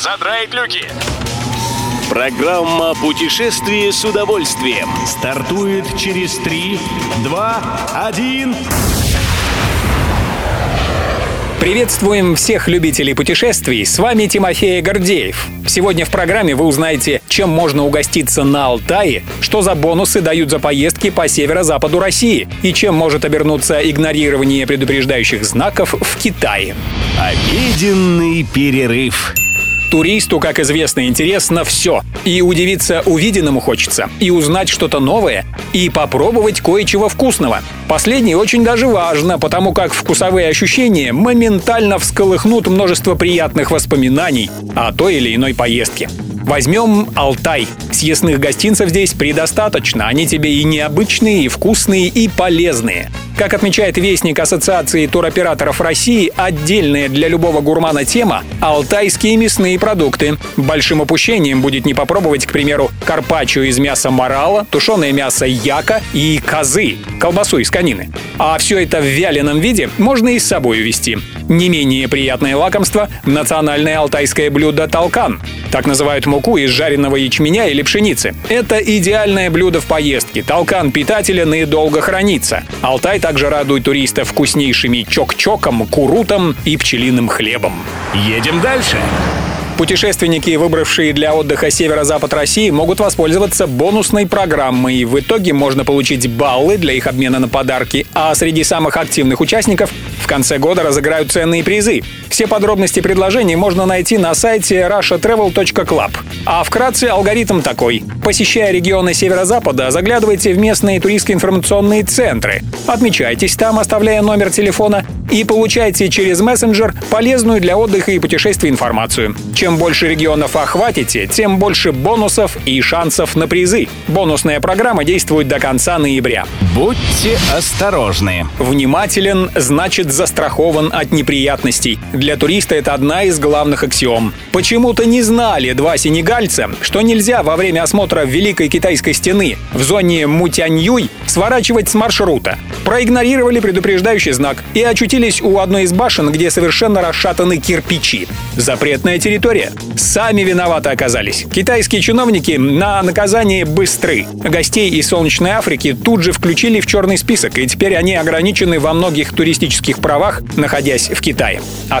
задраить люки. Программа «Путешествие с удовольствием». Стартует через 3, 2, 1... Приветствуем всех любителей путешествий. С вами Тимофей Гордеев. Сегодня в программе вы узнаете, чем можно угоститься на Алтае, что за бонусы дают за поездки по северо-западу России и чем может обернуться игнорирование предупреждающих знаков в Китае. Обеденный перерыв. Туристу, как известно, интересно все. И удивиться увиденному хочется, и узнать что-то новое, и попробовать кое-чего вкусного. Последнее очень даже важно, потому как вкусовые ощущения моментально всколыхнут множество приятных воспоминаний о той или иной поездке. Возьмем Алтай. Съестных гостинцев здесь предостаточно. Они тебе и необычные, и вкусные, и полезные. Как отмечает Вестник Ассоциации туроператоров России, отдельная для любого гурмана тема – алтайские мясные продукты. Большим упущением будет не попробовать, к примеру, карпаччо из мяса морала, тушеное мясо яка и козы, колбасу из конины. А все это в вяленом виде можно и с собой увезти. Не менее приятное лакомство – национальное алтайское блюдо талкан. Так называют муку из жареного ячменя или пшеницы. Это идеальное блюдо в поездке. Талкан питателен и долго хранится. Алтай также радует туристов вкуснейшими чок-чоком, курутом и пчелиным хлебом. Едем дальше. Путешественники, выбравшие для отдыха северо-запад России, могут воспользоваться бонусной программой. В итоге можно получить баллы для их обмена на подарки, а среди самых активных участников конце года разыграют ценные призы. Все подробности предложений можно найти на сайте russiatravel.club. А вкратце алгоритм такой. Посещая регионы северо-запада, заглядывайте в местные туристско информационные центры. Отмечайтесь там, оставляя номер телефона, и получайте через мессенджер полезную для отдыха и путешествий информацию. Чем больше регионов охватите, тем больше бонусов и шансов на призы. Бонусная программа действует до конца ноября. Будьте осторожны. Внимателен значит застрахован от неприятностей. Для туриста это одна из главных аксиом. Почему-то не знали два сенегальца, что нельзя во время осмотра Великой Китайской стены в зоне Мутяньюй сворачивать с маршрута. Проигнорировали предупреждающий знак и очутились у одной из башен, где совершенно расшатаны кирпичи. Запретная территория. Сами виноваты оказались. Китайские чиновники на наказание быстры. Гостей из Солнечной Африки тут же включили в черный список, и теперь они ограничены во многих туристических правах, находясь в Китае. А